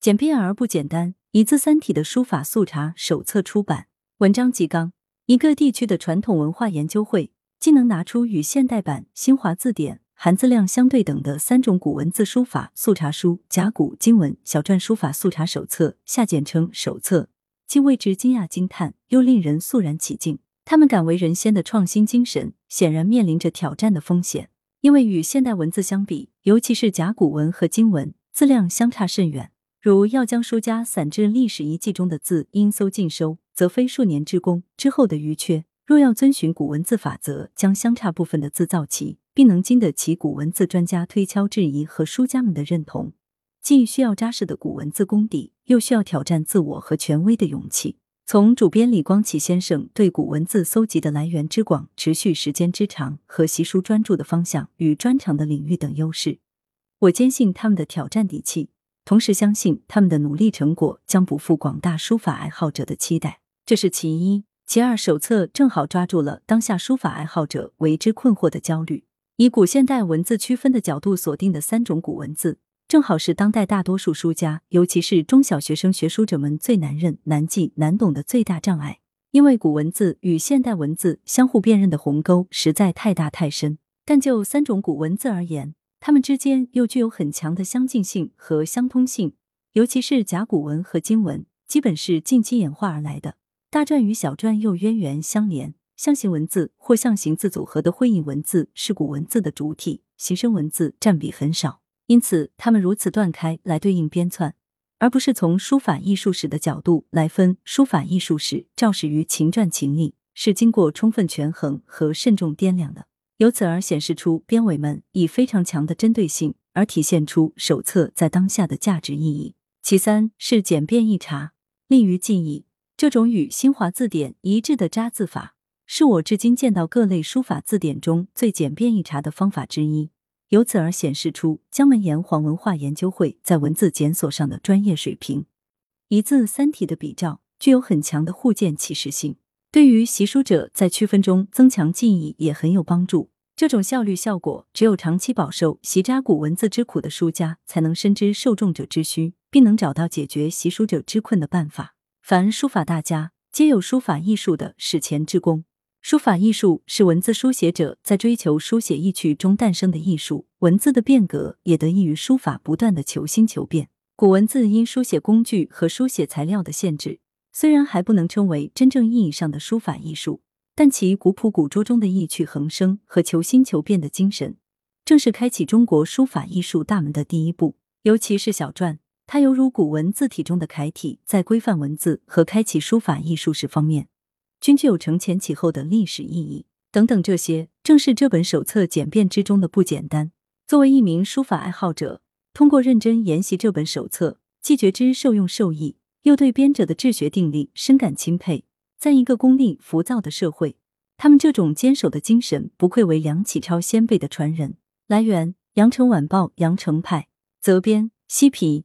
简便而不简单，一字三体的书法速查手册出版。文章集纲：一个地区的传统文化研究会，既能拿出与现代版《新华字典》含字量相对等的三种古文字书法速查书——甲骨、金文、小篆书法速查手册，下简称手册，既为之惊讶惊叹，又令人肃然起敬。他们敢为人先的创新精神，显然面临着挑战的风险。因为与现代文字相比，尤其是甲骨文和金文，字量相差甚远。如要将书家散至历史遗迹中的字应搜尽收，则非数年之功。之后的余缺，若要遵循古文字法则，将相差部分的字造齐，并能经得起古文字专家推敲质疑和书家们的认同，既需要扎实的古文字功底，又需要挑战自我和权威的勇气。从主编李光启先生对古文字搜集的来源之广、持续时间之长和习书专注的方向与专长的领域等优势，我坚信他们的挑战底气，同时相信他们的努力成果将不负广大书法爱好者的期待。这是其一。其二，手册正好抓住了当下书法爱好者为之困惑的焦虑，以古现代文字区分的角度锁定的三种古文字。正好是当代大多数书家，尤其是中小学生学书者们最难认、难记、难懂的最大障碍。因为古文字与现代文字相互辨认的鸿沟实在太大太深。但就三种古文字而言，它们之间又具有很强的相近性和相通性。尤其是甲骨文和金文，基本是近期演化而来的；大篆与小篆又渊源相连。象形文字或象形字组合的会意文字是古文字的主体，形声文字占比很少。因此，他们如此断开来对应编纂，而不是从书法艺术史的角度来分。书法艺术史肇始于秦篆秦隶，是经过充分权衡和慎重掂量的，由此而显示出编委们以非常强的针对性，而体现出手册在当下的价值意义。其三是简便易查，利于记忆。这种与新华字典一致的扎字法，是我至今见到各类书法字典中最简便易查的方法之一。由此而显示出江门炎黄文化研究会在文字检索上的专业水平。一字三体的比照具有很强的互鉴启示性，对于习书者在区分中增强记忆也很有帮助。这种效率效果，只有长期饱受习扎古文字之苦的书家才能深知受众者之需，并能找到解决习书者之困的办法。凡书法大家，皆有书法艺术的史前之功。书法艺术是文字书写者在追求书写意趣中诞生的艺术，文字的变革也得益于书法不断的求新求变。古文字因书写工具和书写材料的限制，虽然还不能称为真正意义上的书法艺术，但其古朴古拙中的意趣横生和求新求变的精神，正是开启中国书法艺术大门的第一步。尤其是小篆，它犹如古文字体中的楷体，在规范文字和开启书法艺术史方面。均具有承前启后的历史意义，等等，这些正是这本手册简便之中的不简单。作为一名书法爱好者，通过认真研习这本手册，既觉知受用受益，又对编者的治学定力深感钦佩。在一个功利浮躁的社会，他们这种坚守的精神，不愧为梁启超先辈的传人。来源：羊城晚报羊城派，责编：西皮。